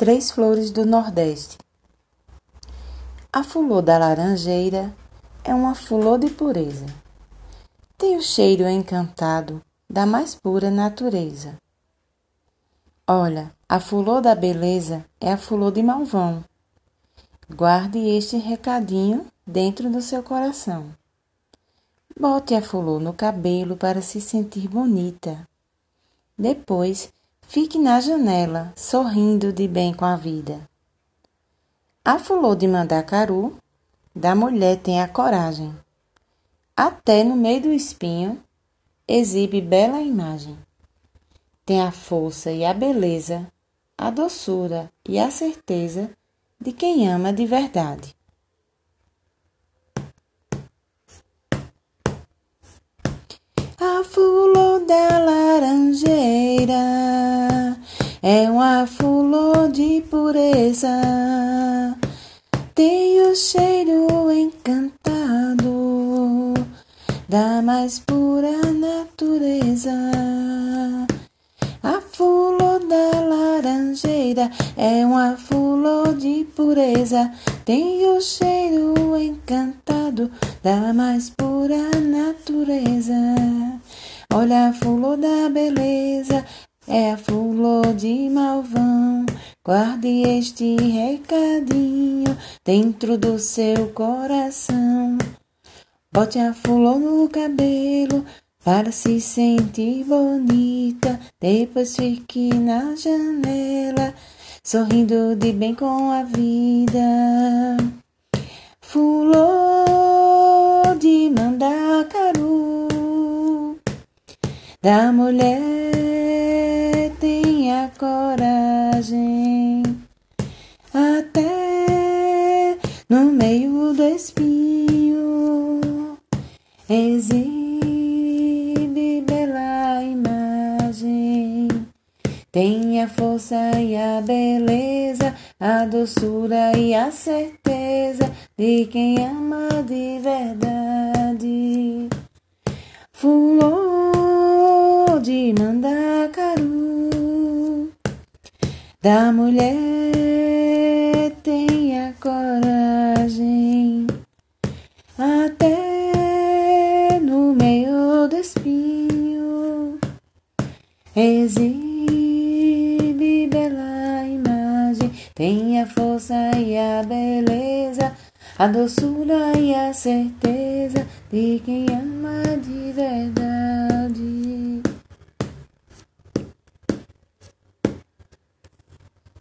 Três flores do Nordeste. A flor da laranjeira é uma flor de pureza. Tem o cheiro encantado da mais pura natureza. Olha, a flor da beleza é a flor de malvão. Guarde este recadinho dentro do seu coração. Bote a flor no cabelo para se sentir bonita. Depois, Fique na janela, sorrindo de bem com a vida. A flor de mandacaru da mulher tem a coragem. Até no meio do espinho, exibe bela imagem. Tem a força e a beleza, a doçura e a certeza de quem ama de verdade. A flor da laranjeira é uma flor de pureza, tem o cheiro encantado da mais pura natureza. A flor da laranjeira é uma flor de pureza, tem o cheiro encantado da mais pura natureza. Olha a flor da beleza, é a flor de malvão. Guarde este recadinho dentro do seu coração. Bote a flor no cabelo para se sentir bonita. Depois fique na janela, sorrindo de bem com a vida. Flor de mandacaru da mulher coragem. Até no meio do espinho exibe bela imagem. Tem a força e a beleza a doçura e a certeza de quem ama de verdade. Fulô de mandacaru da mulher tenha coragem. Até no meio do espinho exibe bela imagem. Tem a força e a beleza a doçura e a certeza de quem ama de verdade